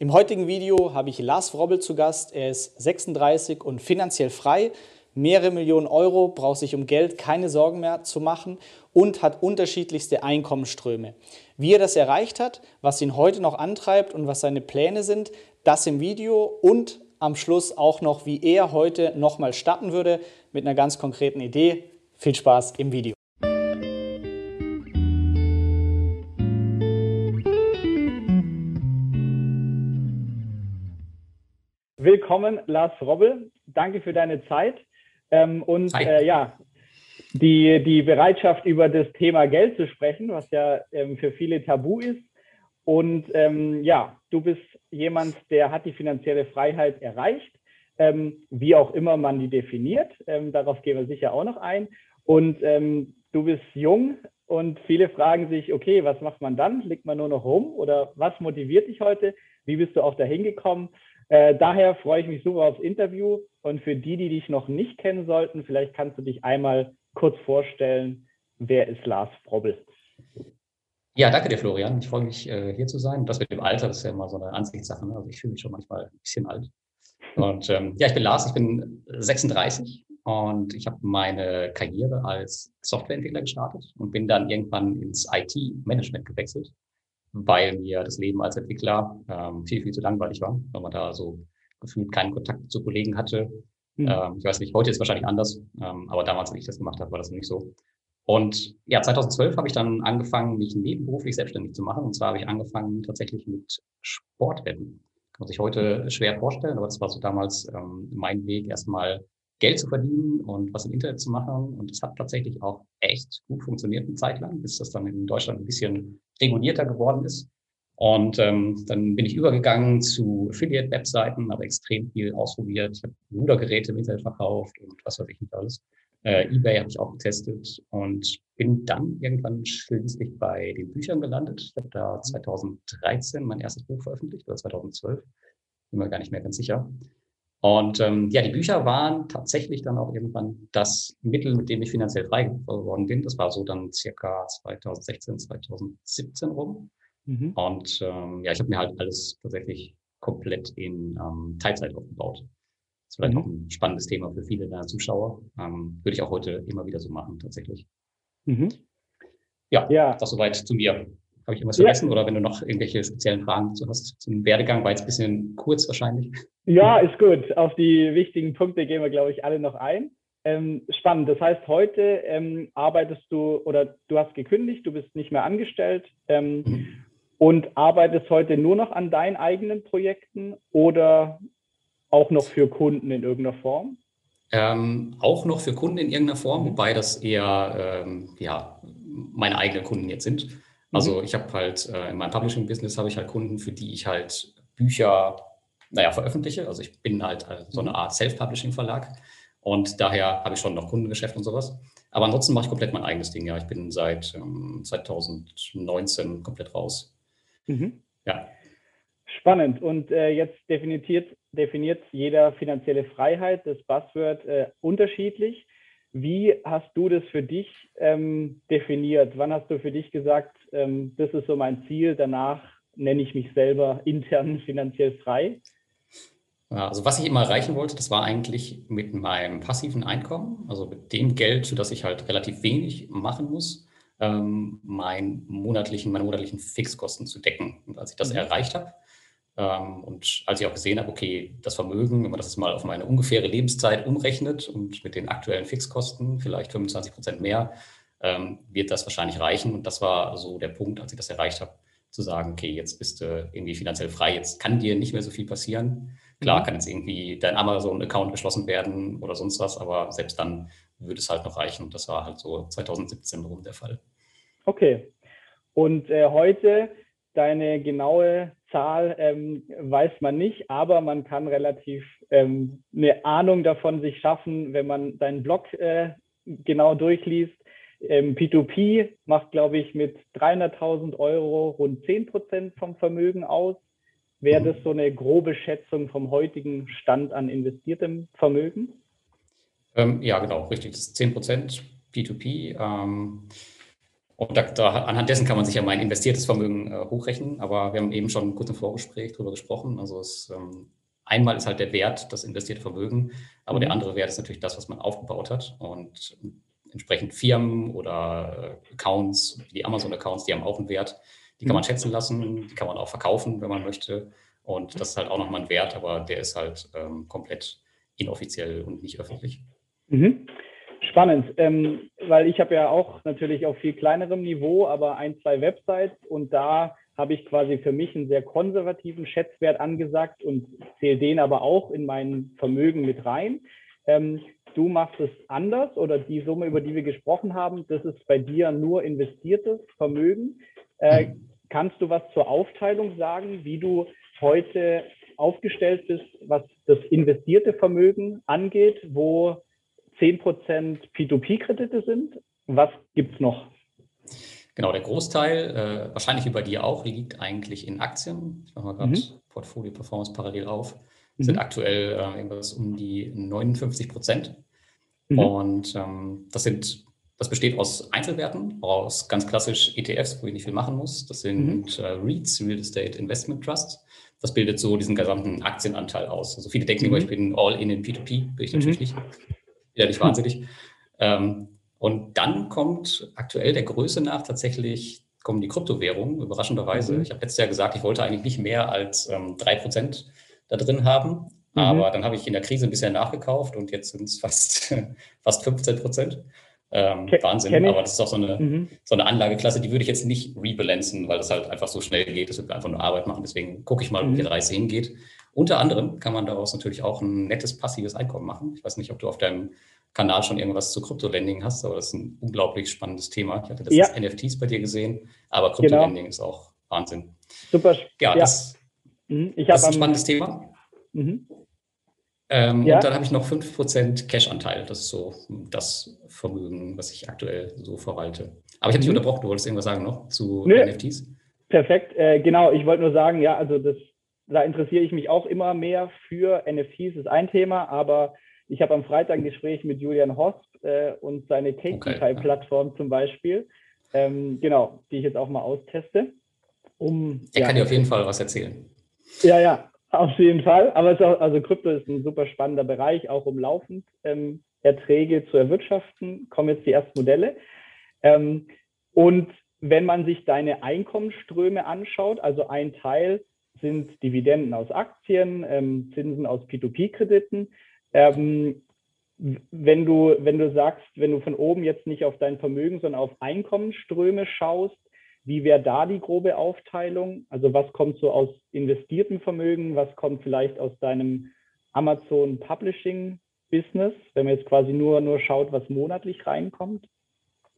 Im heutigen Video habe ich Lars Wrobbel zu Gast. Er ist 36 und finanziell frei, mehrere Millionen Euro, braucht sich um Geld keine Sorgen mehr zu machen und hat unterschiedlichste Einkommensströme. Wie er das erreicht hat, was ihn heute noch antreibt und was seine Pläne sind, das im Video und am Schluss auch noch, wie er heute nochmal starten würde mit einer ganz konkreten Idee. Viel Spaß im Video. Willkommen, Lars Robbel. Danke für deine Zeit ähm, und äh, ja, die, die Bereitschaft, über das Thema Geld zu sprechen, was ja ähm, für viele tabu ist. Und ähm, ja, du bist jemand, der hat die finanzielle Freiheit erreicht, ähm, wie auch immer man die definiert. Ähm, darauf gehen wir sicher auch noch ein. Und ähm, du bist jung und viele fragen sich, okay, was macht man dann? Liegt man nur noch rum oder was motiviert dich heute? Wie bist du auch dahin gekommen? Äh, daher freue ich mich super aufs Interview. Und für die, die dich noch nicht kennen sollten, vielleicht kannst du dich einmal kurz vorstellen. Wer ist Lars Frobbel? Ja, danke dir, Florian. Ich freue mich, äh, hier zu sein. Das mit dem Alter, ist ja immer so eine Ansichtssache. Ne? Also ich fühle mich schon manchmal ein bisschen alt. Und ähm, ja, ich bin Lars, ich bin 36 und ich habe meine Karriere als Softwareentwickler gestartet und bin dann irgendwann ins IT-Management gewechselt weil mir das Leben als Entwickler ähm, viel, viel zu langweilig war, weil man da so gefühlt keinen Kontakt zu Kollegen hatte. Mhm. Ähm, ich weiß nicht, heute ist es wahrscheinlich anders, ähm, aber damals, als ich das gemacht habe, war das nicht so. Und ja, 2012 habe ich dann angefangen, mich nebenberuflich selbstständig zu machen. Und zwar habe ich angefangen tatsächlich mit Sportwetten. Kann man sich heute schwer vorstellen, aber das war so damals ähm, mein Weg, erstmal Geld zu verdienen und was im Internet zu machen. Und es hat tatsächlich auch echt gut funktioniert eine Zeit lang, bis das dann in Deutschland ein bisschen regulierter geworden ist. Und ähm, dann bin ich übergegangen zu Affiliate-Webseiten, habe extrem viel ausprobiert. Ich habe Rudergeräte im Internet verkauft und was weiß ich nicht alles. Äh, eBay habe ich auch getestet und bin dann irgendwann schließlich bei den Büchern gelandet. Ich habe da 2013 mein erstes Buch veröffentlicht oder 2012, bin mir gar nicht mehr ganz sicher. Und ähm, ja, die Bücher waren tatsächlich dann auch irgendwann das Mittel, mit dem ich finanziell frei geworden bin. Das war so dann circa 2016, 2017 rum. Mhm. Und ähm, ja, ich habe mir halt alles tatsächlich komplett in ähm, Teilzeit aufgebaut. Das ist vielleicht mhm. auch ein spannendes Thema für viele deiner Zuschauer. Ähm, würde ich auch heute immer wieder so machen, tatsächlich. Mhm. Ja, ja, das soweit zu mir. Habe ich irgendwas vergessen ja. oder wenn du noch irgendwelche speziellen Fragen dazu hast zum Werdegang, war jetzt ein bisschen kurz wahrscheinlich. Ja, ist gut. Auf die wichtigen Punkte gehen wir, glaube ich, alle noch ein. Ähm, spannend. Das heißt, heute ähm, arbeitest du oder du hast gekündigt, du bist nicht mehr angestellt ähm, mhm. und arbeitest heute nur noch an deinen eigenen Projekten oder auch noch für Kunden in irgendeiner Form? Ähm, auch noch für Kunden in irgendeiner Form, wobei das eher ähm, ja, meine eigenen Kunden jetzt sind. Also mhm. ich habe halt äh, in meinem Publishing-Business habe ich halt Kunden, für die ich halt Bücher, naja, veröffentliche. Also ich bin halt äh, so eine mhm. Art Self-Publishing-Verlag und daher habe ich schon noch Kundengeschäft und sowas. Aber ansonsten mache ich komplett mein eigenes Ding. Ja, ich bin seit ähm, 2019 komplett raus. Mhm. Ja. Spannend. Und äh, jetzt definiert, definiert jeder finanzielle Freiheit, das Buzzword, äh, unterschiedlich. Wie hast du das für dich ähm, definiert? Wann hast du für dich gesagt, ähm, das ist so mein Ziel, danach nenne ich mich selber intern finanziell frei? Also was ich immer erreichen wollte, das war eigentlich mit meinem passiven Einkommen, also mit dem Geld, das ich halt relativ wenig machen muss, ähm, mein monatlichen, meine monatlichen Fixkosten zu decken. Und als ich das mhm. erreicht habe, und als ich auch gesehen habe, okay, das Vermögen, wenn man das mal auf meine ungefähre Lebenszeit umrechnet und mit den aktuellen Fixkosten vielleicht 25 Prozent mehr, ähm, wird das wahrscheinlich reichen. Und das war so der Punkt, als ich das erreicht habe, zu sagen, okay, jetzt bist du irgendwie finanziell frei, jetzt kann dir nicht mehr so viel passieren. Klar mhm. kann jetzt irgendwie dein Amazon-Account geschlossen werden oder sonst was, aber selbst dann würde es halt noch reichen. Und das war halt so 2017 rum der Fall. Okay. Und äh, heute deine genaue Zahl ähm, weiß man nicht, aber man kann relativ ähm, eine Ahnung davon sich schaffen, wenn man deinen Blog äh, genau durchliest. Ähm, P2P macht, glaube ich, mit 300.000 Euro rund 10 Prozent vom Vermögen aus. Wäre das so eine grobe Schätzung vom heutigen Stand an investiertem Vermögen? Ähm, ja, genau, richtig. Das ist 10 Prozent P2P. Und da, da, anhand dessen kann man sich ja mein investiertes Vermögen äh, hochrechnen. Aber wir haben eben schon kurz im Vorgespräch darüber gesprochen. Also es, ähm, einmal ist halt der Wert das investierte Vermögen, aber mhm. der andere Wert ist natürlich das, was man aufgebaut hat. Und entsprechend Firmen oder äh, Accounts, wie die Amazon-Accounts, die haben auch einen Wert. Die kann man mhm. schätzen lassen, die kann man auch verkaufen, wenn man möchte. Und das ist halt auch nochmal ein Wert, aber der ist halt ähm, komplett inoffiziell und nicht öffentlich. Mhm. Spannend, ähm, weil ich habe ja auch natürlich auf viel kleinerem Niveau, aber ein, zwei Websites und da habe ich quasi für mich einen sehr konservativen Schätzwert angesagt und zähle den aber auch in mein Vermögen mit rein. Ähm, du machst es anders oder die Summe, über die wir gesprochen haben, das ist bei dir nur investiertes Vermögen. Äh, kannst du was zur Aufteilung sagen, wie du heute aufgestellt bist, was das investierte Vermögen angeht, wo 10% P2P-Kredite sind? Was gibt es noch? Genau, der Großteil, äh, wahrscheinlich über dir auch, liegt eigentlich in Aktien. Ich mache mal gerade mhm. Portfolio Performance parallel auf. Mhm. Sind aktuell äh, irgendwas um die 59 Prozent. Mhm. Und ähm, das sind, das besteht aus Einzelwerten, aus ganz klassisch ETFs, wo ich nicht viel machen muss. Das sind mhm. äh, REITs, Real Estate Investment Trusts. Das bildet so diesen gesamten Aktienanteil aus. Also viele denken immer, mhm. ich bin all in in P2P, bin ich natürlich mhm. nicht. Ja, nicht wahnsinnig. Ähm, und dann kommt aktuell der Größe nach tatsächlich kommen die Kryptowährungen, überraschenderweise. Mhm. Ich habe letztes Jahr gesagt, ich wollte eigentlich nicht mehr als ähm, 3% da drin haben. Mhm. Aber dann habe ich in der Krise ein bisschen nachgekauft und jetzt sind es fast, fast 15 Prozent. Ähm, Wahnsinn, aber das ist auch so eine, mhm. so eine Anlageklasse, die würde ich jetzt nicht rebalancen, weil das halt einfach so schnell geht. Das wird einfach nur Arbeit machen. Deswegen gucke ich mal, wo die mhm. Reise hingeht. Unter anderem kann man daraus natürlich auch ein nettes passives Einkommen machen. Ich weiß nicht, ob du auf deinem Kanal schon irgendwas zu Krypto-Lending hast, aber das ist ein unglaublich spannendes Thema. Ich hatte das ja. NFTs bei dir gesehen, aber Krypto-Lending genau. ist auch Wahnsinn. Super. Ja, ja. das, mhm. das ist ein spannendes Thema. Mhm. Ähm, ja. Und dann habe ich noch 5% Cash-Anteil. Das ist so das Vermögen, was ich aktuell so verwalte. Aber ich habe dich mhm. unterbrochen, du wolltest irgendwas sagen noch zu Nö. NFTs? Perfekt, äh, genau. Ich wollte nur sagen, ja, also das, da interessiere ich mich auch immer mehr für NFTs, ist ein Thema, aber ich habe am Freitag ein Gespräch mit Julian Hosp äh, und seine Cake-Plattform okay, zum Beispiel, ähm, genau, die ich jetzt auch mal austeste. Um, er ja, kann dir auf jeden Fall was erzählen. Ja, ja, auf jeden Fall. Aber es auch, also Krypto ist ein super spannender Bereich, auch um laufend ähm, Erträge zu erwirtschaften. Kommen jetzt die ersten Modelle. Ähm, und wenn man sich deine Einkommensströme anschaut, also ein Teil sind Dividenden aus Aktien, ähm, Zinsen aus P2P-Krediten. Ähm, wenn du, wenn du sagst, wenn du von oben jetzt nicht auf dein Vermögen, sondern auf Einkommensströme schaust, wie wäre da die grobe Aufteilung? Also was kommt so aus investiertem Vermögen? Was kommt vielleicht aus deinem Amazon Publishing Business, wenn man jetzt quasi nur, nur schaut, was monatlich reinkommt?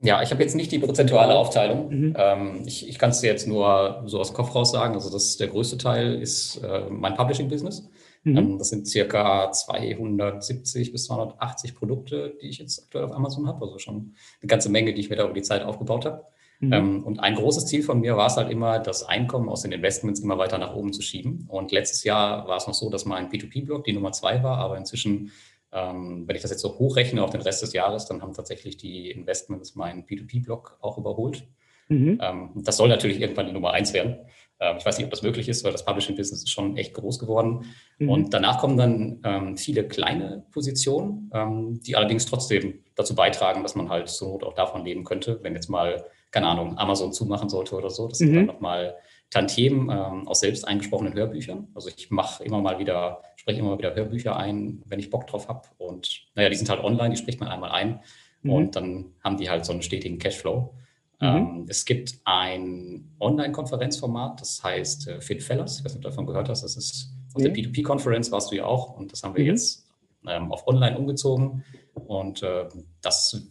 Ja, ich habe jetzt nicht die prozentuale Aufteilung. Mhm. Ähm, ich ich kann es dir jetzt nur so aus dem Kopf raus sagen. Also das der größte Teil ist äh, mein Publishing-Business. Mhm. Ähm, das sind circa 270 bis 280 Produkte, die ich jetzt aktuell auf Amazon habe. Also schon eine ganze Menge, die ich mir da über die Zeit aufgebaut habe. Mhm. Ähm, und ein großes Ziel von mir war es halt immer, das Einkommen aus den Investments immer weiter nach oben zu schieben. Und letztes Jahr war es noch so, dass mein P2P-Blog die Nummer zwei war, aber inzwischen, ähm, wenn ich das jetzt so hochrechne auf den Rest des Jahres, dann haben tatsächlich die Investments meinen P2P-Blog auch überholt. Mhm. Ähm, das soll natürlich irgendwann die Nummer eins werden. Ähm, ich weiß nicht, ob das möglich ist, weil das Publishing-Business ist schon echt groß geworden. Mhm. Und danach kommen dann ähm, viele kleine Positionen, ähm, die allerdings trotzdem dazu beitragen, dass man halt zur Not auch davon leben könnte, wenn jetzt mal keine Ahnung, Amazon zumachen sollte oder so. Das sind mhm. dann nochmal Tantiemen ähm, aus selbst eingesprochenen Hörbüchern. Also ich mache immer mal wieder, spreche immer mal wieder Hörbücher ein, wenn ich Bock drauf habe. Und naja, die sind halt online, die spricht man einmal ein mhm. und dann haben die halt so einen stetigen Cashflow. Mhm. Ähm, es gibt ein Online-Konferenzformat, das heißt äh, Fit Fellas. Ich weiß nicht, ob du davon gehört hast. Das ist auf der P2P-Konferenz warst du ja auch und das haben wir mhm. jetzt ähm, auf online umgezogen. Und äh, das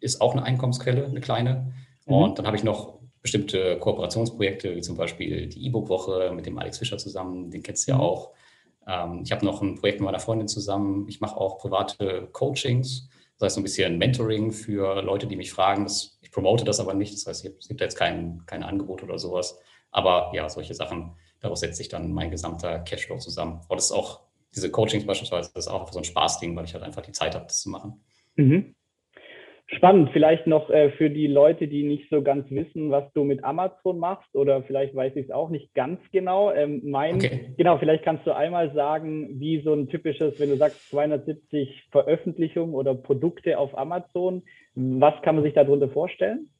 ist auch eine Einkommensquelle, eine kleine. Mhm. Und dann habe ich noch bestimmte Kooperationsprojekte, wie zum Beispiel die E-Book-Woche mit dem Alex Fischer zusammen, den kennst du ja mhm. auch. Ähm, ich habe noch ein Projekt mit meiner Freundin zusammen. Ich mache auch private Coachings, das heißt so ein bisschen Mentoring für Leute, die mich fragen. Das, ich promote das aber nicht, das heißt, es gibt jetzt kein, kein Angebot oder sowas. Aber ja, solche Sachen, daraus setzt sich dann mein gesamter Cashflow zusammen. Und das ist auch, diese Coachings beispielsweise, das ist auch so ein Spaßding, weil ich halt einfach die Zeit habe, das zu machen. Mhm. Spannend, vielleicht noch äh, für die Leute, die nicht so ganz wissen, was du mit Amazon machst oder vielleicht weiß ich es auch nicht ganz genau. Ähm, mein, okay. genau, vielleicht kannst du einmal sagen, wie so ein typisches, wenn du sagst 270 Veröffentlichungen oder Produkte auf Amazon, was kann man sich darunter vorstellen?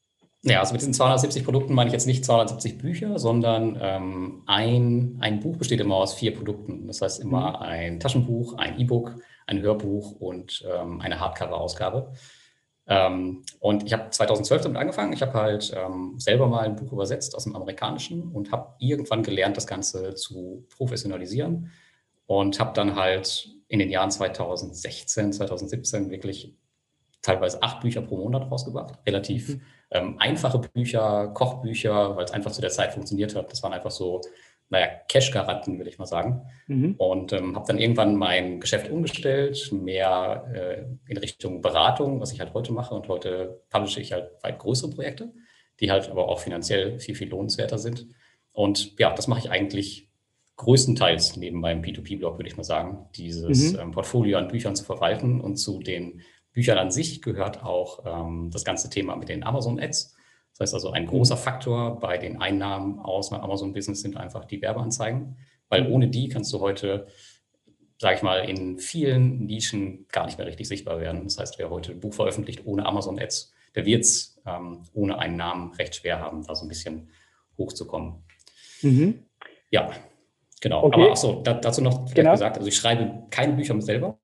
Ja, also mit diesen 270 Produkten meine ich jetzt nicht 270 Bücher, sondern ähm, ein, ein Buch besteht immer aus vier Produkten. Das heißt immer mhm. ein Taschenbuch, ein E-Book, ein Hörbuch und ähm, eine Hardcover-Ausgabe. Ähm, und ich habe 2012 damit angefangen. Ich habe halt ähm, selber mal ein Buch übersetzt aus dem Amerikanischen und habe irgendwann gelernt, das Ganze zu professionalisieren und habe dann halt in den Jahren 2016, 2017 wirklich teilweise acht Bücher pro Monat rausgebracht. Relativ mhm. ähm, einfache Bücher, Kochbücher, weil es einfach zu der Zeit funktioniert hat. Das waren einfach so naja, Cash-Garanten, will ich mal sagen. Mhm. Und ähm, habe dann irgendwann mein Geschäft umgestellt, mehr äh, in Richtung Beratung, was ich halt heute mache. Und heute publische ich halt weit größere Projekte, die halt aber auch finanziell viel, viel lohnenswerter sind. Und ja, das mache ich eigentlich größtenteils neben meinem P2P-Blog, würde ich mal sagen, dieses mhm. ähm, Portfolio an Büchern zu verwalten. Und zu den Büchern an sich gehört auch ähm, das ganze Thema mit den Amazon-Ads. Das heißt also, ein großer Faktor bei den Einnahmen aus Amazon-Business sind einfach die Werbeanzeigen, weil ohne die kannst du heute, sage ich mal, in vielen Nischen gar nicht mehr richtig sichtbar werden. Das heißt, wer heute ein Buch veröffentlicht ohne Amazon-Ads, der wird es ähm, ohne einen Namen recht schwer haben, da so ein bisschen hochzukommen. Mhm. Ja, genau. Okay. Aber achso, da, dazu noch genau. gesagt, also ich schreibe keine Bücher selber.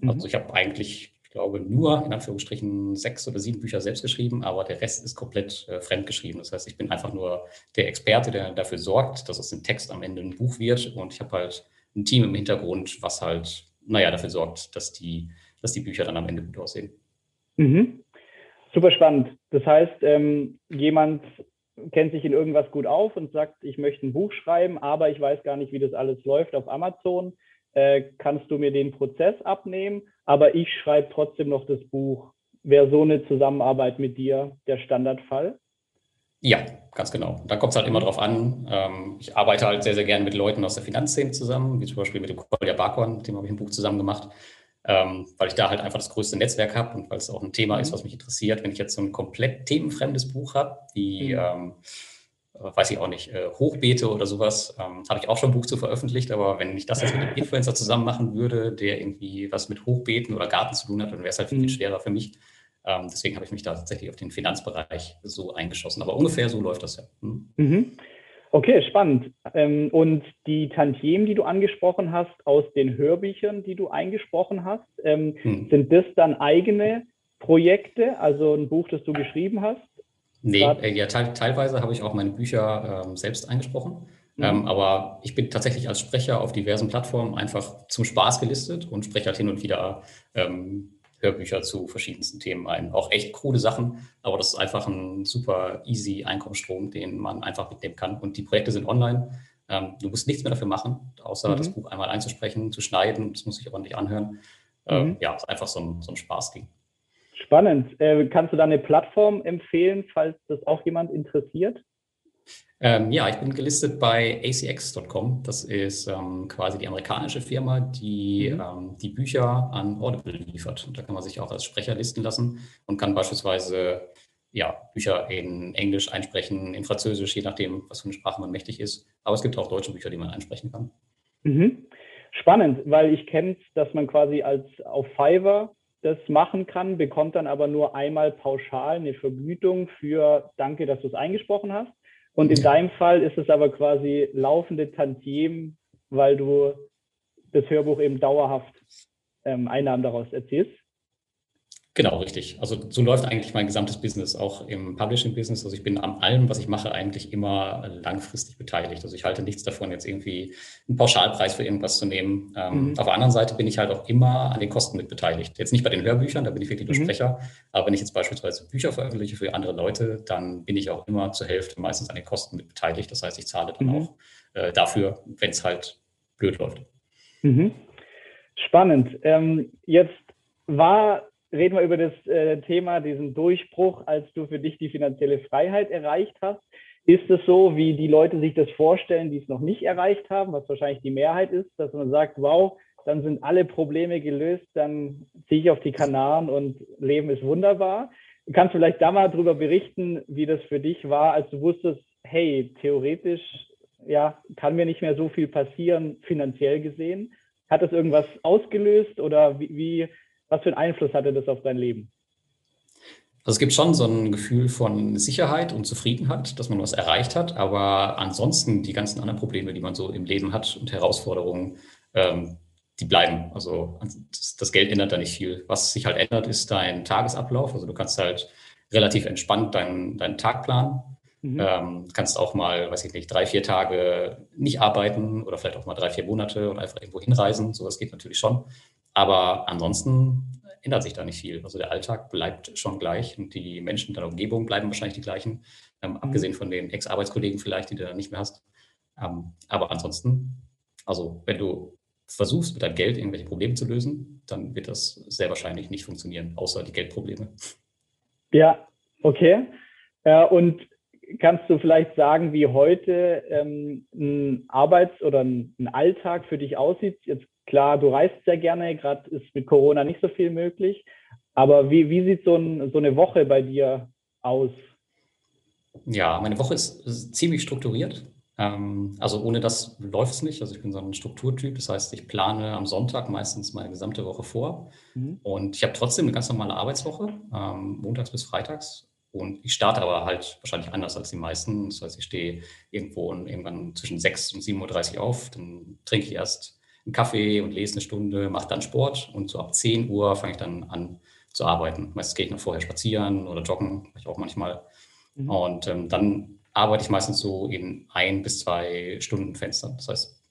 Mhm. Also ich habe eigentlich ich glaube, nur in Anführungsstrichen sechs oder sieben Bücher selbst geschrieben, aber der Rest ist komplett äh, fremd geschrieben. Das heißt, ich bin einfach nur der Experte, der dafür sorgt, dass aus dem Text am Ende ein Buch wird. Und ich habe halt ein Team im Hintergrund, was halt, naja, dafür sorgt, dass die, dass die Bücher dann am Ende gut aussehen. Mhm. Super spannend. Das heißt, ähm, jemand kennt sich in irgendwas gut auf und sagt, ich möchte ein Buch schreiben, aber ich weiß gar nicht, wie das alles läuft auf Amazon. Äh, kannst du mir den Prozess abnehmen? Aber ich schreibe trotzdem noch das Buch. Wäre so eine Zusammenarbeit mit dir der Standardfall? Ja, ganz genau. Da kommt es halt immer drauf an. Ähm, ich arbeite halt sehr, sehr gerne mit Leuten aus der Finanzszene zusammen, wie zum Beispiel mit dem Kolja Barkorn, mit dem habe ich ein Buch zusammen gemacht, ähm, weil ich da halt einfach das größte Netzwerk habe und weil es auch ein Thema ist, mhm. was mich interessiert. Wenn ich jetzt so ein komplett themenfremdes Buch habe, wie mhm. Äh, weiß ich auch nicht, äh, Hochbeete oder sowas. Ähm, habe ich auch schon ein Buch zu veröffentlicht, aber wenn ich das jetzt mit einem Influencer zusammen machen würde, der irgendwie was mit Hochbeeten oder Garten zu tun hat, dann wäre es halt viel, viel mhm. schwerer für mich. Ähm, deswegen habe ich mich da tatsächlich auf den Finanzbereich so eingeschossen. Aber ungefähr so läuft das ja. Hm. Mhm. Okay, spannend. Ähm, und die Tantiemen, die du angesprochen hast, aus den Hörbüchern, die du eingesprochen hast, ähm, hm. sind das dann eigene Projekte, also ein Buch, das du geschrieben hast? Nee, äh, ja, te teilweise habe ich auch meine Bücher ähm, selbst eingesprochen. Mhm. Ähm, aber ich bin tatsächlich als Sprecher auf diversen Plattformen einfach zum Spaß gelistet und spreche halt hin und wieder ähm, Hörbücher zu verschiedensten Themen ein. Auch echt coole Sachen, aber das ist einfach ein super easy Einkommensstrom, den man einfach mitnehmen kann. Und die Projekte sind online. Ähm, du musst nichts mehr dafür machen, außer mhm. das Buch einmal einzusprechen, zu schneiden. Das muss ich aber nicht anhören. Ähm, mhm. Ja, ist einfach so ein, so ein Spaßding. Spannend. Äh, kannst du da eine Plattform empfehlen, falls das auch jemand interessiert? Ähm, ja, ich bin gelistet bei acx.com. Das ist ähm, quasi die amerikanische Firma, die mhm. ähm, die Bücher an Audible liefert. Und da kann man sich auch als Sprecher listen lassen und kann beispielsweise ja, Bücher in Englisch einsprechen, in Französisch, je nachdem, was für eine Sprache man mächtig ist. Aber es gibt auch deutsche Bücher, die man einsprechen kann. Mhm. Spannend, weil ich kenne es, dass man quasi als auf Fiverr das machen kann, bekommt dann aber nur einmal pauschal eine Vergütung für Danke, dass du es eingesprochen hast. Und in deinem Fall ist es aber quasi laufende Tantiem, weil du das Hörbuch eben dauerhaft ähm, Einnahmen daraus erzielst. Genau, richtig. Also so läuft eigentlich mein gesamtes Business, auch im Publishing-Business. Also ich bin an allem, was ich mache, eigentlich immer langfristig beteiligt. Also ich halte nichts davon, jetzt irgendwie einen Pauschalpreis für irgendwas zu nehmen. Ähm, mhm. Auf der anderen Seite bin ich halt auch immer an den Kosten mit beteiligt. Jetzt nicht bei den Hörbüchern, da bin ich wirklich nur mhm. Sprecher. Aber wenn ich jetzt beispielsweise Bücher veröffentliche für andere Leute, dann bin ich auch immer zur Hälfte meistens an den Kosten mit beteiligt. Das heißt, ich zahle dann mhm. auch äh, dafür, wenn es halt blöd läuft. Mhm. Spannend. Ähm, jetzt war reden wir über das äh, Thema, diesen Durchbruch, als du für dich die finanzielle Freiheit erreicht hast. Ist es so, wie die Leute sich das vorstellen, die es noch nicht erreicht haben, was wahrscheinlich die Mehrheit ist, dass man sagt, wow, dann sind alle Probleme gelöst, dann ziehe ich auf die Kanaren und Leben ist wunderbar. Du kannst vielleicht da mal drüber berichten, wie das für dich war, als du wusstest, hey, theoretisch ja, kann mir nicht mehr so viel passieren, finanziell gesehen. Hat das irgendwas ausgelöst oder wie, wie was für einen Einfluss hatte das auf dein Leben? Also es gibt schon so ein Gefühl von Sicherheit und Zufriedenheit, dass man was erreicht hat, aber ansonsten die ganzen anderen Probleme, die man so im Leben hat und Herausforderungen, ähm, die bleiben. Also das Geld ändert da nicht viel. Was sich halt ändert, ist dein Tagesablauf. Also du kannst halt relativ entspannt deinen, deinen Tag planen. Mhm. Ähm, kannst auch mal, weiß ich nicht, drei, vier Tage nicht arbeiten oder vielleicht auch mal drei, vier Monate und einfach irgendwo hinreisen. Sowas geht natürlich schon. Aber ansonsten ändert sich da nicht viel. Also der Alltag bleibt schon gleich und die Menschen in deiner Umgebung bleiben wahrscheinlich die gleichen, ähm, mhm. abgesehen von den Ex-Arbeitskollegen vielleicht, die du dann nicht mehr hast. Ähm, aber ansonsten, also wenn du versuchst, mit deinem Geld irgendwelche Probleme zu lösen, dann wird das sehr wahrscheinlich nicht funktionieren, außer die Geldprobleme. Ja, okay. Äh, und kannst du vielleicht sagen, wie heute ähm, ein Arbeits- oder ein, ein, Alltag für dich aussieht? Jetzt klar, du reist sehr gerne, gerade ist mit Corona nicht so viel möglich. Aber wie, wie sieht so, ein, so eine Woche bei dir aus? Ja, meine Woche ist, ist ziemlich strukturiert. Ähm, also ohne das läuft es nicht. Also ich bin so ein Strukturtyp. Das heißt, ich plane am Sonntag meistens meine gesamte Woche vor. Mhm. Und ich habe trotzdem eine ganz normale Arbeitswoche, ähm, montags bis freitags. Und ich starte aber halt wahrscheinlich anders als die meisten. Das heißt, ich stehe irgendwo irgendwann zwischen 6 und 7.30 Uhr auf, dann trinke ich erst einen Kaffee und lese eine Stunde, mache dann Sport und so ab 10 Uhr fange ich dann an zu arbeiten. Meistens gehe ich noch vorher spazieren oder joggen, mache ich auch manchmal. Mhm. Und ähm, dann arbeite ich meistens so in ein bis zwei Stunden Fenstern. Das heißt,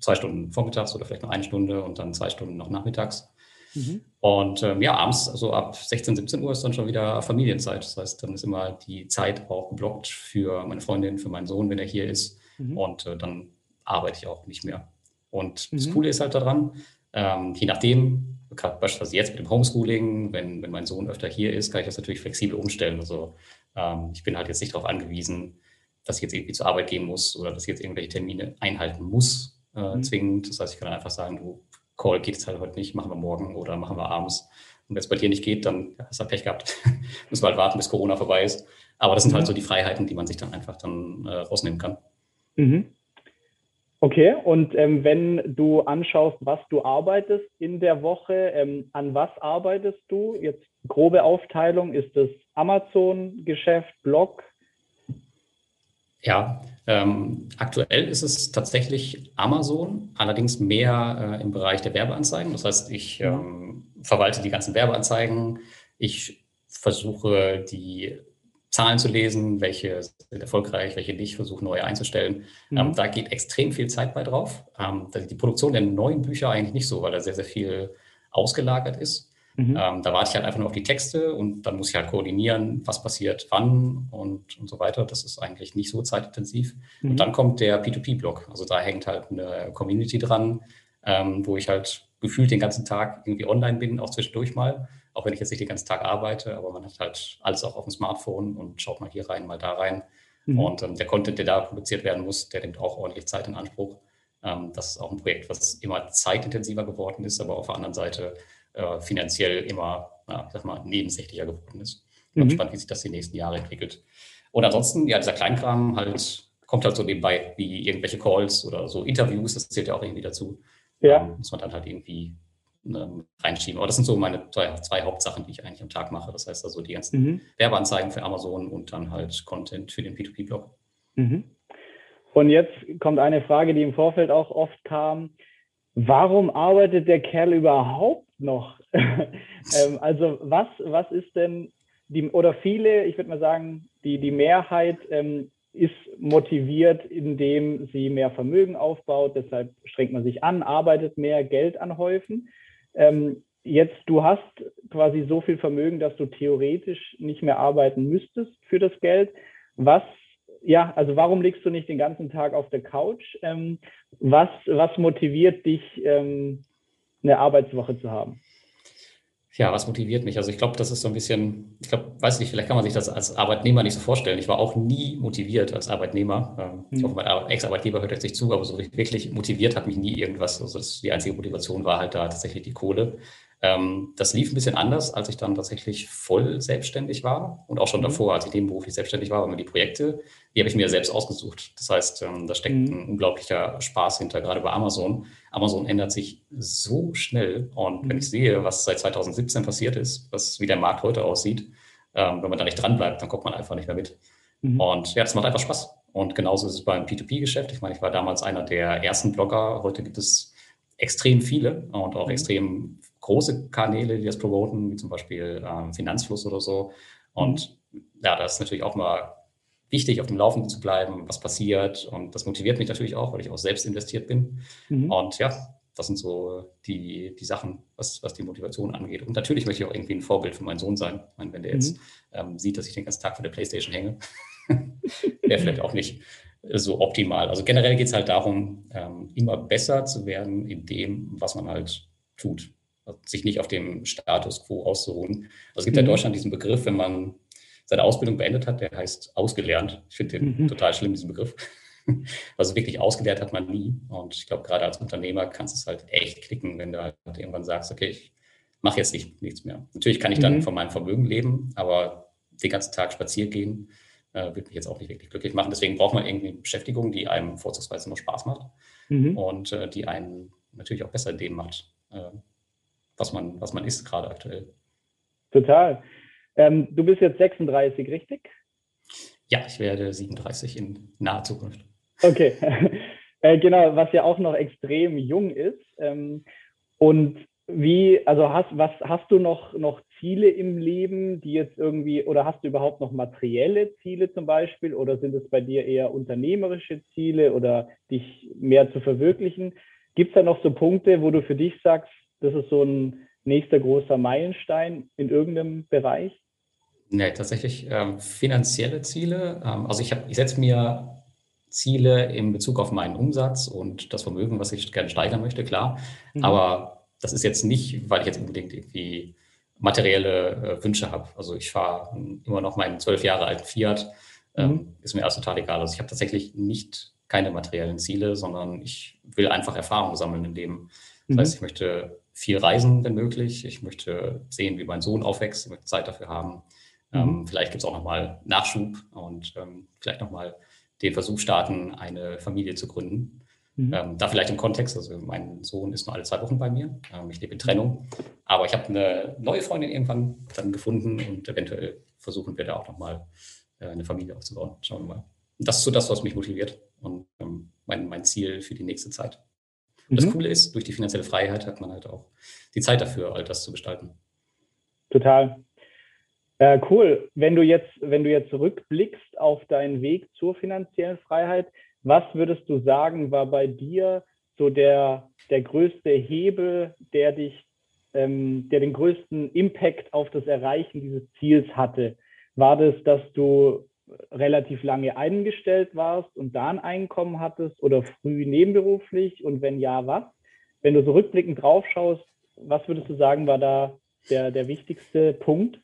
zwei Stunden vormittags oder vielleicht noch eine Stunde und dann zwei Stunden noch nachmittags. Mhm. Und ähm, ja, abends, also ab 16, 17 Uhr ist dann schon wieder Familienzeit. Das heißt, dann ist immer die Zeit auch geblockt für meine Freundin, für meinen Sohn, wenn er hier ist. Mhm. Und äh, dann arbeite ich auch nicht mehr. Und mhm. das Coole ist halt daran, ähm, je nachdem, gerade beispielsweise jetzt mit dem Homeschooling, wenn, wenn mein Sohn öfter hier ist, kann ich das natürlich flexibel umstellen. Also ähm, ich bin halt jetzt nicht darauf angewiesen, dass ich jetzt irgendwie zur Arbeit gehen muss oder dass ich jetzt irgendwelche Termine einhalten muss, äh, mhm. zwingend. Das heißt, ich kann einfach sagen, du, Call geht es halt heute nicht, machen wir morgen oder machen wir abends. Und wenn es bei dir nicht geht, dann hast du halt Pech gehabt. Müssen wir halt warten, bis Corona vorbei ist. Aber das sind halt mhm. halt so die Freiheiten, die man sich dann einfach dann äh, rausnehmen kann. Mhm. Okay, und ähm, wenn du anschaust, was du arbeitest in der Woche, ähm, an was arbeitest du? Jetzt grobe Aufteilung, ist das Amazon-Geschäft, Blog? Ja, ähm, aktuell ist es tatsächlich Amazon, allerdings mehr äh, im Bereich der Werbeanzeigen. Das heißt, ich ähm, verwalte die ganzen Werbeanzeigen. Ich versuche die Zahlen zu lesen, welche sind erfolgreich, welche nicht, versuche neue einzustellen. Mhm. Ähm, da geht extrem viel Zeit bei drauf. Ähm, die Produktion der neuen Bücher eigentlich nicht so, weil da sehr, sehr viel ausgelagert ist. Mhm. Ähm, da warte ich halt einfach nur auf die Texte und dann muss ich halt koordinieren, was passiert wann und, und so weiter. Das ist eigentlich nicht so zeitintensiv. Mhm. Und dann kommt der P2P-Blog. Also da hängt halt eine Community dran, ähm, wo ich halt gefühlt den ganzen Tag irgendwie online bin, auch zwischendurch mal. Auch wenn ich jetzt nicht den ganzen Tag arbeite, aber man hat halt alles auch auf dem Smartphone und schaut mal hier rein, mal da rein. Mhm. Und ähm, der Content, der da produziert werden muss, der nimmt auch ordentlich Zeit in Anspruch. Ähm, das ist auch ein Projekt, was immer zeitintensiver geworden ist, aber auf der anderen Seite äh, finanziell immer, ja, ich sag mal, nebensächlicher geworden ist. Ich bin mhm. gespannt, wie sich das die nächsten Jahre entwickelt. Und ansonsten, ja, dieser Kleinkram halt kommt halt so nebenbei, wie irgendwelche Calls oder so Interviews, das zählt ja auch irgendwie dazu. Ja. Ähm, muss man dann halt irgendwie ähm, reinschieben. Aber das sind so meine zwei, zwei, Hauptsachen, die ich eigentlich am Tag mache. Das heißt also die ganzen mhm. Werbeanzeigen für Amazon und dann halt Content für den P2P-Blog. Mhm. Und jetzt kommt eine Frage, die im Vorfeld auch oft kam. Warum arbeitet der Kerl überhaupt noch? ähm, also was, was ist denn die, oder viele, ich würde mal sagen, die, die Mehrheit ähm, ist motiviert, indem sie mehr Vermögen aufbaut, deshalb strengt man sich an, arbeitet mehr, Geld anhäufen. Ähm, jetzt, du hast quasi so viel Vermögen, dass du theoretisch nicht mehr arbeiten müsstest für das Geld. Was, ja, also warum liegst du nicht den ganzen Tag auf der Couch? Ähm, was, was motiviert dich, ähm, eine Arbeitswoche zu haben? Ja, was motiviert mich? Also ich glaube, das ist so ein bisschen, ich glaube, weiß nicht, vielleicht kann man sich das als Arbeitnehmer nicht so vorstellen. Ich war auch nie motiviert als Arbeitnehmer. Ähm, ich hoffe, hm. mein Ex-Arbeitgeber hört jetzt nicht zu, aber so wirklich motiviert hat mich nie irgendwas. Also die einzige Motivation war halt da tatsächlich die Kohle. Ähm, das lief ein bisschen anders, als ich dann tatsächlich voll selbstständig war und auch schon mhm. davor, als ich nebenberuflich selbstständig war, aber die Projekte, die habe ich mir selbst ausgesucht. Das heißt, ähm, da steckt mhm. ein unglaublicher Spaß hinter, gerade bei Amazon. Amazon ändert sich so schnell und mhm. wenn ich sehe, was seit 2017 passiert ist, was, wie der Markt heute aussieht, ähm, wenn man da nicht dran bleibt, dann kommt man einfach nicht mehr mit. Mhm. Und ja, das macht einfach Spaß. Und genauso ist es beim P2P-Geschäft. Ich meine, ich war damals einer der ersten Blogger. Heute gibt es extrem viele und auch mhm. extrem große Kanäle, die das promoten, wie zum Beispiel ähm, Finanzfluss oder so. Und mhm. ja, da ist natürlich auch mal wichtig, auf dem Laufenden zu bleiben, was passiert. Und das motiviert mich natürlich auch, weil ich auch selbst investiert bin. Mhm. Und ja, das sind so die, die Sachen, was, was die Motivation angeht. Und natürlich möchte ich auch irgendwie ein Vorbild für meinen Sohn sein. Ich meine, wenn der jetzt mhm. ähm, sieht, dass ich den ganzen Tag vor der Playstation hänge, wäre vielleicht auch nicht so optimal. Also generell geht es halt darum, ähm, immer besser zu werden in dem, was man halt tut sich nicht auf dem Status quo auszuruhen. Also es gibt mhm. ja in Deutschland diesen Begriff, wenn man seine Ausbildung beendet hat, der heißt ausgelernt. Ich finde den mhm. total schlimm, diesen Begriff. Also wirklich ausgelernt hat man nie. Und ich glaube, gerade als Unternehmer kannst du es halt echt klicken, wenn du halt irgendwann sagst, okay, ich mache jetzt nicht, nichts mehr. Natürlich kann ich dann mhm. von meinem Vermögen leben, aber den ganzen Tag spazieren gehen, äh, wird mich jetzt auch nicht wirklich glücklich machen. Deswegen braucht man irgendwie eine Beschäftigung, die einem vorzugsweise noch Spaß macht mhm. und äh, die einen natürlich auch besser in dem macht, äh, was man, was man ist gerade aktuell. Total. Ähm, du bist jetzt 36, richtig? Ja, ich werde 37 in naher Zukunft. Okay, äh, genau, was ja auch noch extrem jung ist. Ähm, und wie, also hast, was hast du noch, noch Ziele im Leben, die jetzt irgendwie, oder hast du überhaupt noch materielle Ziele zum Beispiel, oder sind es bei dir eher unternehmerische Ziele oder dich mehr zu verwirklichen? Gibt es da noch so Punkte, wo du für dich sagst, das ist so ein nächster großer Meilenstein in irgendeinem Bereich? Nee, tatsächlich ähm, finanzielle Ziele. Ähm, also ich, ich setze mir Ziele in Bezug auf meinen Umsatz und das Vermögen, was ich gerne steigern möchte, klar. Mhm. Aber das ist jetzt nicht, weil ich jetzt unbedingt irgendwie materielle äh, Wünsche habe. Also ich fahre immer noch meinen zwölf Jahre alten Fiat. Ähm, mhm. Ist mir erst total egal. Also ich habe tatsächlich nicht keine materiellen Ziele, sondern ich will einfach Erfahrung sammeln in dem. Das mhm. heißt, ich möchte viel reisen, wenn möglich. Ich möchte sehen, wie mein Sohn aufwächst. Ich möchte Zeit dafür haben. Mhm. Ähm, vielleicht gibt es auch nochmal Nachschub und ähm, vielleicht nochmal den Versuch starten, eine Familie zu gründen. Mhm. Ähm, da vielleicht im Kontext, also mein Sohn ist nur alle zwei Wochen bei mir. Ähm, ich lebe in Trennung. Aber ich habe eine neue Freundin irgendwann dann gefunden und eventuell versuchen wir da auch nochmal äh, eine Familie aufzubauen. Schauen wir mal. Und das ist so das, was mich motiviert und ähm, mein, mein Ziel für die nächste Zeit. Und das mhm. Coole ist, durch die finanzielle Freiheit hat man halt auch die Zeit dafür, all das zu gestalten. Total. Äh, cool. Wenn du jetzt, wenn du jetzt zurückblickst auf deinen Weg zur finanziellen Freiheit, was würdest du sagen, war bei dir so der, der größte Hebel, der dich, ähm, der den größten Impact auf das Erreichen dieses Ziels hatte? War das, dass du relativ lange eingestellt warst und da ein Einkommen hattest oder früh nebenberuflich und wenn ja, was? Wenn du so rückblickend drauf schaust, was würdest du sagen, war da der, der wichtigste Punkt?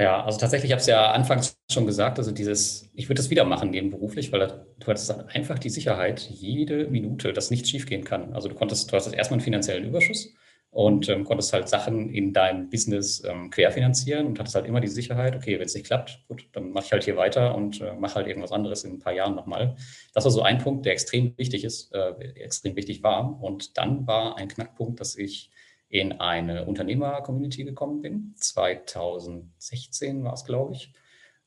Ja, also tatsächlich, ich habe es ja anfangs schon gesagt, also dieses, ich würde das wieder machen nebenberuflich, weil du hattest einfach die Sicherheit, jede Minute, dass nichts schiefgehen kann. Also du konntest, du hast erstmal einen finanziellen Überschuss und ähm, konntest halt Sachen in deinem Business ähm, querfinanzieren und hattest halt immer die Sicherheit, okay, wenn es nicht klappt, gut, dann mache ich halt hier weiter und äh, mache halt irgendwas anderes in ein paar Jahren nochmal. Das war so ein Punkt, der extrem wichtig ist, äh, extrem wichtig war. Und dann war ein Knackpunkt, dass ich in eine Unternehmer-Community gekommen bin. 2016 war es, glaube ich.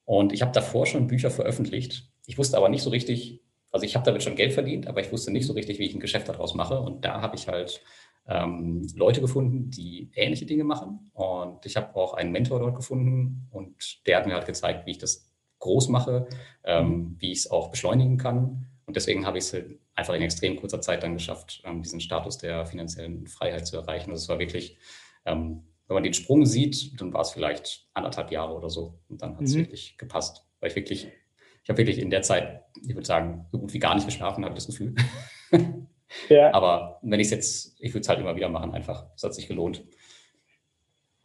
Und ich habe davor schon Bücher veröffentlicht. Ich wusste aber nicht so richtig, also ich habe damit schon Geld verdient, aber ich wusste nicht so richtig, wie ich ein Geschäft daraus mache. Und da habe ich halt ähm, Leute gefunden, die ähnliche Dinge machen. Und ich habe auch einen Mentor dort gefunden und der hat mir halt gezeigt, wie ich das groß mache, ähm, wie ich es auch beschleunigen kann. Und deswegen habe ich es halt einfach in extrem kurzer Zeit dann geschafft, ähm, diesen Status der finanziellen Freiheit zu erreichen. Also es war wirklich, ähm, wenn man den Sprung sieht, dann war es vielleicht anderthalb Jahre oder so. Und dann hat es mhm. wirklich gepasst. Weil ich wirklich, ich habe wirklich in der Zeit, ich würde sagen, so gut wie gar nicht geschlafen, habe ich das Gefühl. Ja. Aber wenn ich es jetzt, ich würde es halt immer wieder machen, einfach. Es hat sich gelohnt.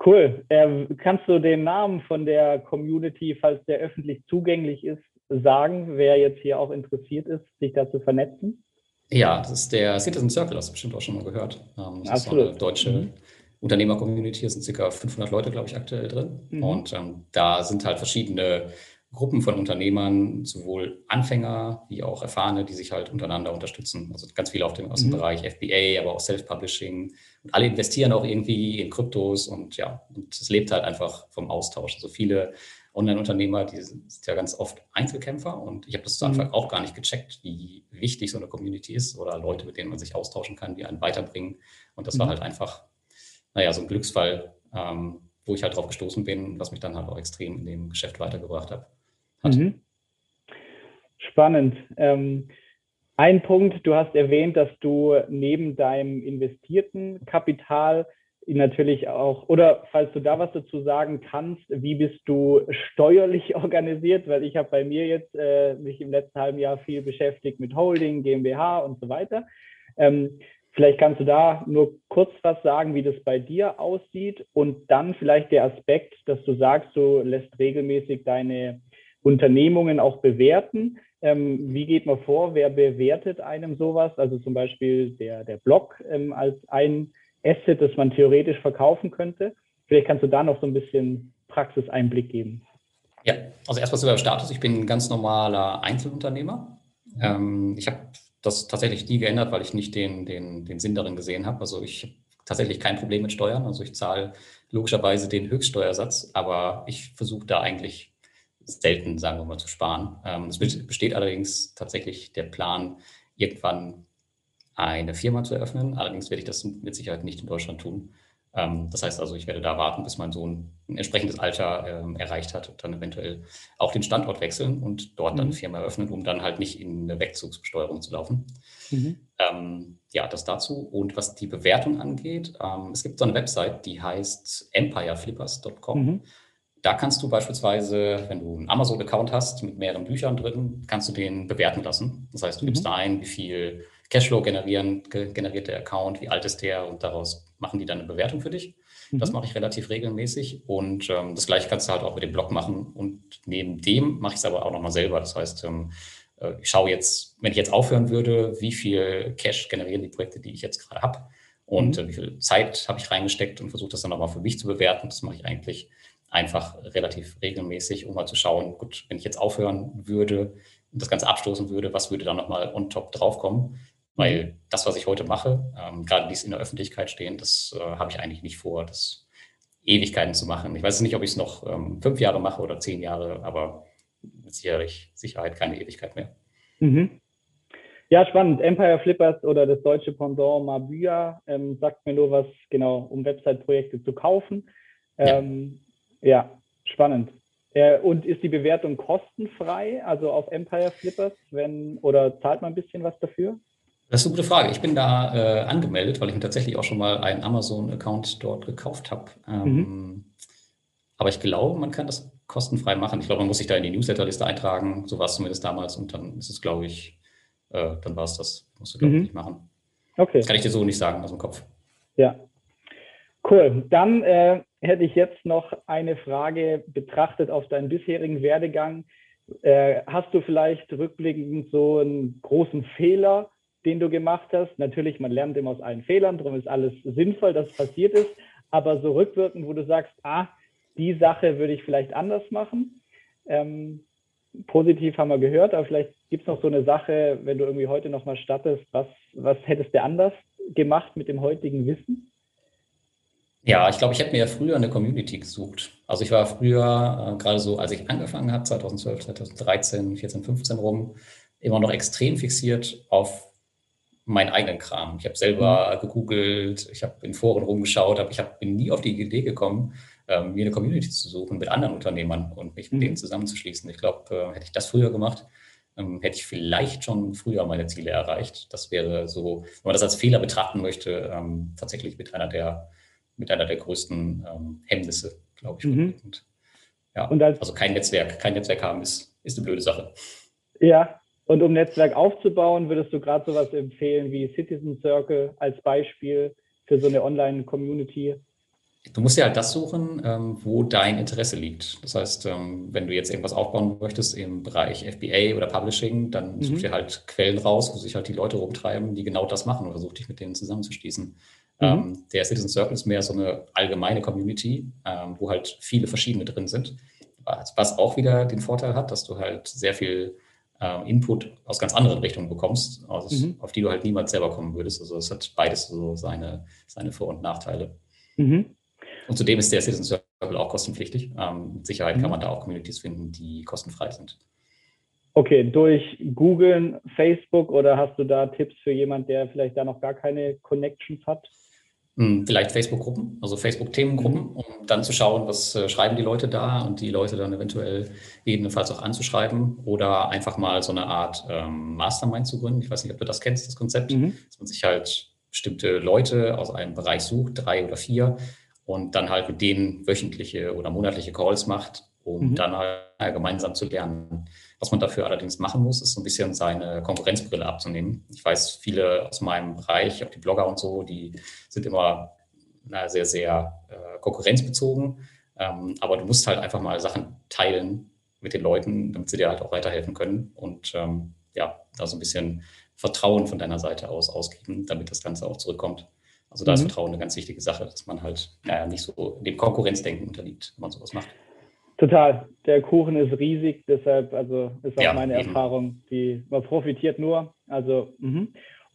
Cool. Ähm, kannst du den Namen von der Community, falls der öffentlich zugänglich ist, sagen, wer jetzt hier auch interessiert ist, sich da zu vernetzen? Ja, das ist der Citizen Circle, hast du bestimmt auch schon mal gehört. Ähm, das Absolut. ist eine deutsche mhm. Unternehmer-Community, es sind ca. 500 Leute, glaube ich, aktuell drin. Mhm. Und ähm, da sind halt verschiedene Gruppen von Unternehmern, sowohl Anfänger wie auch Erfahrene, die sich halt untereinander unterstützen. Also ganz viele auf dem, aus dem mhm. Bereich FBA, aber auch Self-Publishing. Und alle investieren auch irgendwie in Kryptos und ja, und es lebt halt einfach vom Austausch. Also viele Online-Unternehmer, die sind ja ganz oft Einzelkämpfer und ich habe das zu Anfang mhm. auch gar nicht gecheckt, wie wichtig so eine Community ist oder Leute, mit denen man sich austauschen kann, die einen weiterbringen. Und das mhm. war halt einfach, naja, so ein Glücksfall, ähm, wo ich halt drauf gestoßen bin, was mich dann halt auch extrem in dem Geschäft weitergebracht hat hat. Mhm. Spannend. Ähm, ein Punkt, du hast erwähnt, dass du neben deinem investierten Kapital natürlich auch, oder falls du da was dazu sagen kannst, wie bist du steuerlich organisiert? Weil ich habe bei mir jetzt äh, mich im letzten halben Jahr viel beschäftigt mit Holding, GmbH und so weiter. Ähm, vielleicht kannst du da nur kurz was sagen, wie das bei dir aussieht und dann vielleicht der Aspekt, dass du sagst, du lässt regelmäßig deine Unternehmungen auch bewerten. Ähm, wie geht man vor? Wer bewertet einem sowas? Also zum Beispiel der, der Blog ähm, als ein Asset, das man theoretisch verkaufen könnte. Vielleicht kannst du da noch so ein bisschen Praxiseinblick geben. Ja, also erstmal zu der Status. Ich bin ein ganz normaler Einzelunternehmer. Ähm, ich habe das tatsächlich nie geändert, weil ich nicht den, den, den Sinn darin gesehen habe. Also ich habe tatsächlich kein Problem mit Steuern. Also ich zahle logischerweise den Höchststeuersatz, aber ich versuche da eigentlich selten, sagen wir mal, zu sparen. Ähm, es besteht allerdings tatsächlich der Plan, irgendwann eine Firma zu eröffnen. Allerdings werde ich das mit Sicherheit nicht in Deutschland tun. Ähm, das heißt also, ich werde da warten, bis mein Sohn ein entsprechendes Alter ähm, erreicht hat und dann eventuell auch den Standort wechseln und dort mhm. dann eine Firma eröffnen, um dann halt nicht in eine Wegzugsbesteuerung zu laufen. Mhm. Ähm, ja, das dazu. Und was die Bewertung angeht, es gibt so eine Website, die heißt empireflippers.com. Mhm. Da kannst du beispielsweise, wenn du einen Amazon-Account hast mit mehreren Büchern drin, kannst du den bewerten lassen. Das heißt, du gibst mhm. da ein, wie viel Cashflow generieren, generiert der Account, wie alt ist der und daraus machen die dann eine Bewertung für dich. Mhm. Das mache ich relativ regelmäßig und ähm, das gleiche kannst du halt auch mit dem Blog machen und neben dem mache ich es aber auch nochmal selber. Das heißt, ähm, äh, ich schaue jetzt, wenn ich jetzt aufhören würde, wie viel Cash generieren die Projekte, die ich jetzt gerade habe und mhm. äh, wie viel Zeit habe ich reingesteckt und versuche das dann nochmal für mich zu bewerten. Das mache ich eigentlich einfach relativ regelmäßig, um mal zu schauen, gut, wenn ich jetzt aufhören würde und das Ganze abstoßen würde, was würde dann nochmal on top draufkommen? Weil mhm. das, was ich heute mache, ähm, gerade dies in der Öffentlichkeit stehen, das äh, habe ich eigentlich nicht vor, das Ewigkeiten zu machen. Ich weiß nicht, ob ich es noch ähm, fünf Jahre mache oder zehn Jahre, aber mit sicherlich, Sicherheit keine Ewigkeit mehr. Mhm. Ja, spannend. Empire Flippers oder das deutsche Pendant Mabüa ähm, sagt mir nur was, genau, um Website-Projekte zu kaufen. Ja. Ähm, ja, spannend. Äh, und ist die Bewertung kostenfrei, also auf Empire Flippers, wenn, oder zahlt man ein bisschen was dafür? Das ist eine gute Frage. Ich bin da äh, angemeldet, weil ich mir tatsächlich auch schon mal einen Amazon-Account dort gekauft habe. Ähm, mhm. Aber ich glaube, man kann das kostenfrei machen. Ich glaube, man muss sich da in die Newsletterliste eintragen. So war es zumindest damals. Und dann ist es, glaube ich, äh, dann war es das. Musst du, glaube ich, mhm. nicht machen. Okay. Das kann ich dir so nicht sagen aus dem Kopf. Ja. Cool. Dann äh, hätte ich jetzt noch eine Frage betrachtet auf deinen bisherigen Werdegang. Äh, hast du vielleicht rückblickend so einen großen Fehler, den du gemacht hast? Natürlich, man lernt immer aus allen Fehlern, darum ist alles sinnvoll, dass es passiert ist. Aber so rückwirkend, wo du sagst, ah, die Sache würde ich vielleicht anders machen. Ähm, positiv haben wir gehört, aber vielleicht gibt es noch so eine Sache, wenn du irgendwie heute nochmal stattest, was, was hättest du anders gemacht mit dem heutigen Wissen? Ja, ich glaube, ich hätte mir ja früher eine Community gesucht. Also ich war früher, äh, gerade so, als ich angefangen habe, 2012, 2013, 14, 15 rum, immer noch extrem fixiert auf meinen eigenen Kram. Ich habe selber mhm. gegoogelt, ich habe in Foren rumgeschaut, aber ich hab, bin nie auf die Idee gekommen, ähm, mir eine Community zu suchen mit anderen Unternehmern und mich mit mhm. denen zusammenzuschließen. Ich glaube, äh, hätte ich das früher gemacht, ähm, hätte ich vielleicht schon früher meine Ziele erreicht. Das wäre so, wenn man das als Fehler betrachten möchte, ähm, tatsächlich mit einer der mit einer der größten ähm, Hemmnisse, glaube ich. Mhm. Und, ja, und als, also kein Netzwerk, kein Netzwerk haben ist, ist eine blöde Sache. Ja, und um Netzwerk aufzubauen, würdest du gerade sowas empfehlen wie Citizen Circle als Beispiel für so eine Online-Community? Du musst ja halt das suchen, ähm, wo dein Interesse liegt. Das heißt, ähm, wenn du jetzt irgendwas aufbauen möchtest im Bereich FBA oder Publishing, dann mhm. such dir halt Quellen raus, wo sich halt die Leute rumtreiben, die genau das machen und versuch dich mit denen zusammenzuschließen. Mhm. Ähm, der Citizen Circle ist mehr so eine allgemeine Community, wo halt viele verschiedene drin sind, was auch wieder den Vorteil hat, dass du halt sehr viel Input aus ganz anderen Richtungen bekommst, aus, mhm. auf die du halt niemals selber kommen würdest. Also es hat beides so seine, seine Vor- und Nachteile. Mhm. Und zudem ist der Citizen Circle auch kostenpflichtig. Ähm, mit Sicherheit mhm. kann man da auch Communities finden, die kostenfrei sind. Okay, durch Googeln, Facebook oder hast du da Tipps für jemanden, der vielleicht da noch gar keine Connections hat? Hm, vielleicht Facebook-Gruppen, also Facebook-Themengruppen, mhm. um dann zu schauen, was äh, schreiben die Leute da und die Leute dann eventuell jedenfalls auch anzuschreiben oder einfach mal so eine Art ähm, Mastermind zu gründen. Ich weiß nicht, ob du das kennst, das Konzept, mhm. dass man sich halt bestimmte Leute aus einem Bereich sucht, drei oder vier, und dann halt mit denen wöchentliche oder monatliche Calls macht, um mhm. dann halt gemeinsam zu lernen. Was man dafür allerdings machen muss, ist so ein bisschen seine Konkurrenzbrille abzunehmen. Ich weiß, viele aus meinem Bereich, auch die Blogger und so, die sind immer na, sehr, sehr äh, konkurrenzbezogen. Ähm, aber du musst halt einfach mal Sachen teilen mit den Leuten, damit sie dir halt auch weiterhelfen können. Und ähm, ja, da so ein bisschen Vertrauen von deiner Seite aus ausgeben, damit das Ganze auch zurückkommt. Also da mhm. ist Vertrauen eine ganz wichtige Sache, dass man halt naja, nicht so dem Konkurrenzdenken unterliegt, wenn man sowas macht. Total. Der Kuchen ist riesig, deshalb, also ist auch ja, meine eben. Erfahrung, die man profitiert nur. Also, mh.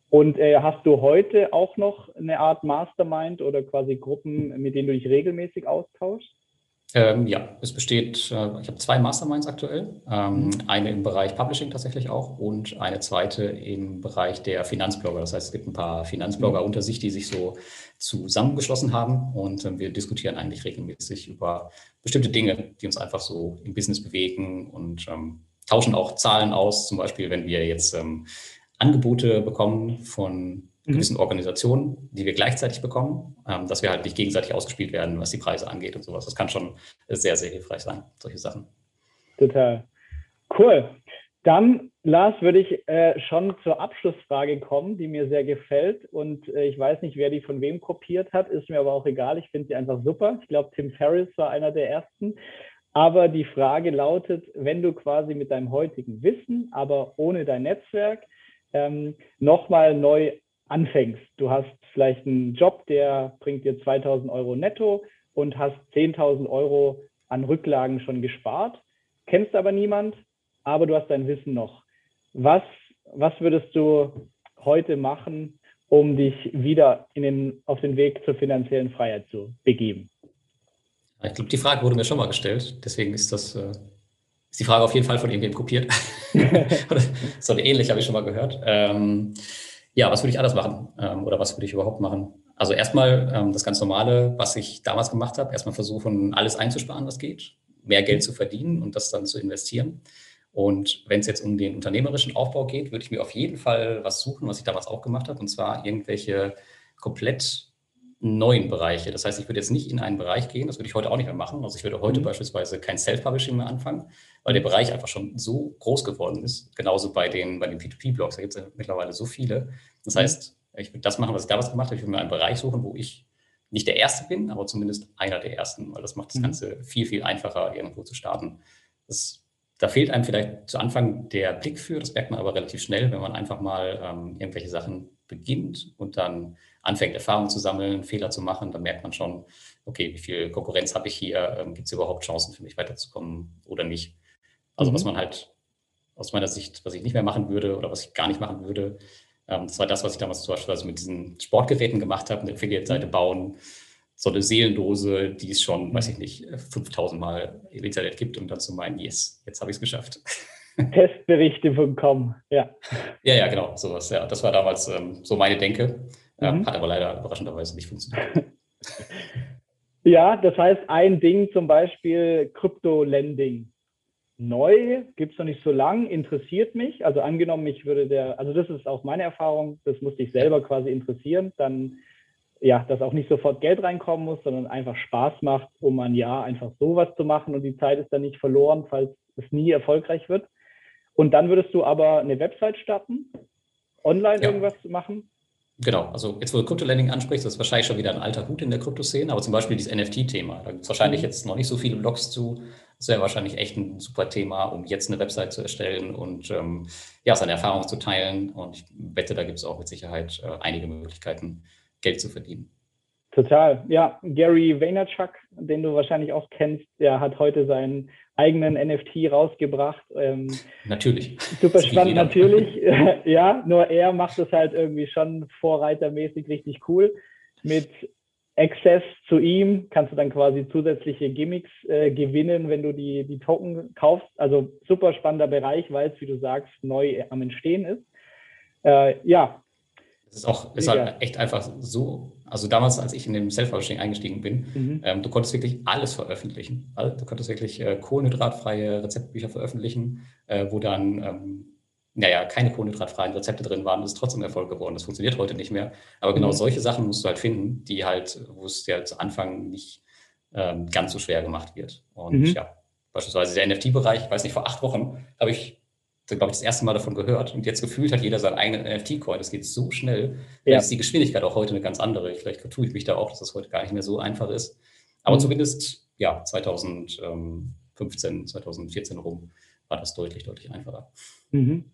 und äh, hast du heute auch noch eine Art Mastermind oder quasi Gruppen, mit denen du dich regelmäßig austauschst? Ähm, ja, es besteht, äh, ich habe zwei Masterminds aktuell, ähm, mhm. eine im Bereich Publishing tatsächlich auch und eine zweite im Bereich der Finanzblogger. Das heißt, es gibt ein paar Finanzblogger mhm. unter sich, die sich so zusammengeschlossen haben und äh, wir diskutieren eigentlich regelmäßig über bestimmte Dinge, die uns einfach so im Business bewegen und ähm, tauschen auch Zahlen aus. Zum Beispiel, wenn wir jetzt ähm, Angebote bekommen von mhm. gewissen Organisationen, die wir gleichzeitig bekommen, ähm, dass wir halt nicht gegenseitig ausgespielt werden, was die Preise angeht und sowas. Das kann schon sehr, sehr hilfreich sein, solche Sachen. Total. Cool. Dann, Lars, würde ich äh, schon zur Abschlussfrage kommen, die mir sehr gefällt. Und äh, ich weiß nicht, wer die von wem kopiert hat, ist mir aber auch egal. Ich finde sie einfach super. Ich glaube, Tim Ferriss war einer der ersten. Aber die Frage lautet, wenn du quasi mit deinem heutigen Wissen, aber ohne dein Netzwerk, ähm, nochmal neu anfängst. Du hast vielleicht einen Job, der bringt dir 2000 Euro netto und hast 10.000 Euro an Rücklagen schon gespart, kennst aber niemand, aber du hast dein Wissen noch. Was, was würdest du heute machen, um dich wieder in den, auf den Weg zur finanziellen Freiheit zu begeben? Ich glaube, die Frage wurde mir schon mal gestellt. Deswegen ist das äh, ist die Frage auf jeden Fall von irgendwem kopiert. so ähnlich habe ich schon mal gehört. Ähm, ja, was würde ich anders machen ähm, oder was würde ich überhaupt machen? Also erstmal ähm, das ganz Normale, was ich damals gemacht habe, erstmal versuchen, alles einzusparen, was geht, mehr Geld zu verdienen und das dann zu investieren. Und wenn es jetzt um den unternehmerischen Aufbau geht, würde ich mir auf jeden Fall was suchen, was ich damals auch gemacht habe, und zwar irgendwelche komplett neuen Bereiche. Das heißt, ich würde jetzt nicht in einen Bereich gehen, das würde ich heute auch nicht mehr machen. Also ich würde heute mhm. beispielsweise kein Self-Publishing mehr anfangen, weil der Bereich einfach schon so groß geworden ist. Genauso bei den, bei den P2P-Blogs, da gibt es ja mittlerweile so viele. Das mhm. heißt, ich würde das machen, was ich damals gemacht habe. Ich würde mir einen Bereich suchen, wo ich nicht der Erste bin, aber zumindest einer der Ersten, weil das macht das mhm. Ganze viel, viel einfacher, irgendwo zu starten. Das, da fehlt einem vielleicht zu Anfang der Blick für, das merkt man aber relativ schnell, wenn man einfach mal ähm, irgendwelche Sachen beginnt und dann anfängt, Erfahrung zu sammeln, Fehler zu machen, dann merkt man schon, okay, wie viel Konkurrenz habe ich hier? Ähm, Gibt es überhaupt Chancen für mich weiterzukommen oder nicht? Also mhm. was man halt aus meiner Sicht, was ich nicht mehr machen würde oder was ich gar nicht machen würde, ähm, das war das, was ich damals zum Beispiel also mit diesen Sportgeräten gemacht habe, eine Affiliate-Seite mhm. bauen, so eine Seelendose, die es schon, weiß ich nicht, 5000 Mal im Internet gibt und dann zu meinen, yes, jetzt habe ich es geschafft. Testberichte.com, ja. Ja, ja, genau, sowas. Ja, das war damals ähm, so meine Denke. Mhm. Hat aber leider überraschenderweise nicht funktioniert. ja, das heißt, ein Ding zum Beispiel Krypto-Lending. Neu, gibt es noch nicht so lang, interessiert mich. Also angenommen, ich würde der, also das ist auch meine Erfahrung, das musste ich selber quasi interessieren, dann ja, dass auch nicht sofort Geld reinkommen muss, sondern einfach Spaß macht, um ein Jahr einfach sowas zu machen und die Zeit ist dann nicht verloren, falls es nie erfolgreich wird. Und dann würdest du aber eine Website starten, online ja. irgendwas machen Genau, also jetzt, wo du Crypto-Lending ansprichst, das ist wahrscheinlich schon wieder ein alter Hut in der Kryptoszene, aber zum Beispiel dieses NFT-Thema, da gibt es wahrscheinlich mhm. jetzt noch nicht so viele Blogs zu. Das wäre wahrscheinlich echt ein super Thema, um jetzt eine Website zu erstellen und ähm, ja, seine Erfahrungen zu teilen. Und ich wette, da gibt es auch mit Sicherheit äh, einige Möglichkeiten, Geld zu verdienen. Total. Ja, Gary Vaynerchuk, den du wahrscheinlich auch kennst, der hat heute seinen eigenen NFT rausgebracht. Ähm, natürlich. Super spannend, natürlich. ja, nur er macht es halt irgendwie schon vorreitermäßig richtig cool. Mit Access zu ihm kannst du dann quasi zusätzliche Gimmicks äh, gewinnen, wenn du die, die Token kaufst. Also super spannender Bereich, weil es, wie du sagst, neu am Entstehen ist. Äh, ja, es ist auch ist halt echt einfach so. Also damals, als ich in dem Self-Publishing eingestiegen bin, mhm. ähm, du konntest wirklich alles veröffentlichen. Also, du konntest wirklich äh, kohlenhydratfreie Rezeptbücher veröffentlichen, äh, wo dann, ähm, naja, keine kohlenhydratfreien Rezepte drin waren. Das ist trotzdem Erfolg geworden. Das funktioniert heute nicht mehr. Aber genau mhm. solche Sachen musst du halt finden, die halt, wo es ja zu Anfang nicht ähm, ganz so schwer gemacht wird. Und mhm. ja, beispielsweise der NFT-Bereich, ich weiß nicht, vor acht Wochen habe ich glaube ich, das erste Mal davon gehört. Und jetzt gefühlt hat jeder seinen eigenen NFT-Coin. Das geht so schnell. Ja. ist die Geschwindigkeit auch heute eine ganz andere. Vielleicht vertue ich mich da auch, dass das heute gar nicht mehr so einfach ist. Aber mhm. zumindest, ja, 2015, 2014 rum war das deutlich, deutlich einfacher. Mhm.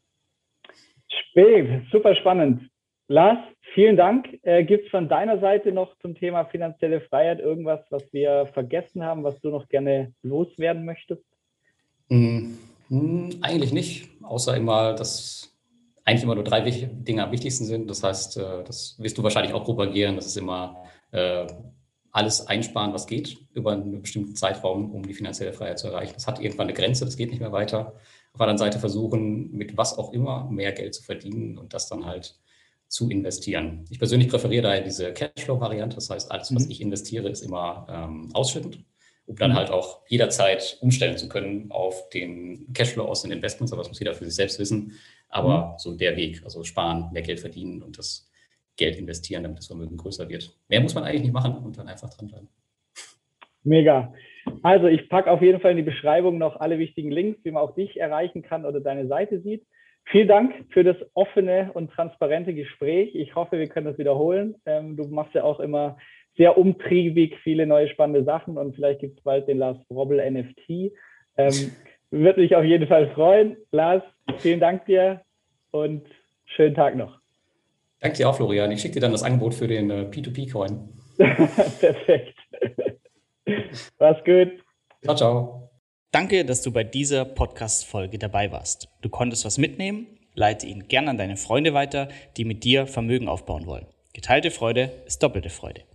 Spät, super spannend. Lars, vielen Dank. Äh, Gibt es von deiner Seite noch zum Thema finanzielle Freiheit irgendwas, was wir vergessen haben, was du noch gerne loswerden möchtest? Hm, eigentlich nicht, außer immer, dass eigentlich immer nur drei Dinge am wichtigsten sind. Das heißt, äh, das wirst du wahrscheinlich auch propagieren, das ist immer äh, alles einsparen, was geht, über einen bestimmten Zeitraum, um die finanzielle Freiheit zu erreichen. Das hat irgendwann eine Grenze, das geht nicht mehr weiter. Auf der anderen Seite versuchen, mit was auch immer mehr Geld zu verdienen und das dann halt zu investieren. Ich persönlich präferiere daher diese Cashflow-Variante. Das heißt, alles, was mhm. ich investiere, ist immer ähm, ausschüttend um dann mhm. halt auch jederzeit umstellen zu können auf den Cashflow aus den Investments, aber das muss jeder für sich selbst wissen. Aber mhm. so der Weg, also sparen, mehr Geld verdienen und das Geld investieren, damit das Vermögen größer wird. Mehr muss man eigentlich nicht machen und dann einfach dranbleiben. Mega. Also ich packe auf jeden Fall in die Beschreibung noch alle wichtigen Links, wie man auch dich erreichen kann oder deine Seite sieht. Vielen Dank für das offene und transparente Gespräch. Ich hoffe, wir können das wiederholen. Ähm, du machst ja auch immer sehr umtriebig, viele neue spannende Sachen und vielleicht gibt es bald den Lars Robbel NFT. Ähm, Würde mich auf jeden Fall freuen. Lars, vielen Dank dir und schönen Tag noch. Danke dir auch, Florian. Ich schicke dir dann das Angebot für den äh, P2P-Coin. Perfekt. Mach's gut. Ciao, ciao. Danke, dass du bei dieser Podcast-Folge dabei warst. Du konntest was mitnehmen. Leite ihn gern an deine Freunde weiter, die mit dir Vermögen aufbauen wollen. Geteilte Freude ist doppelte Freude.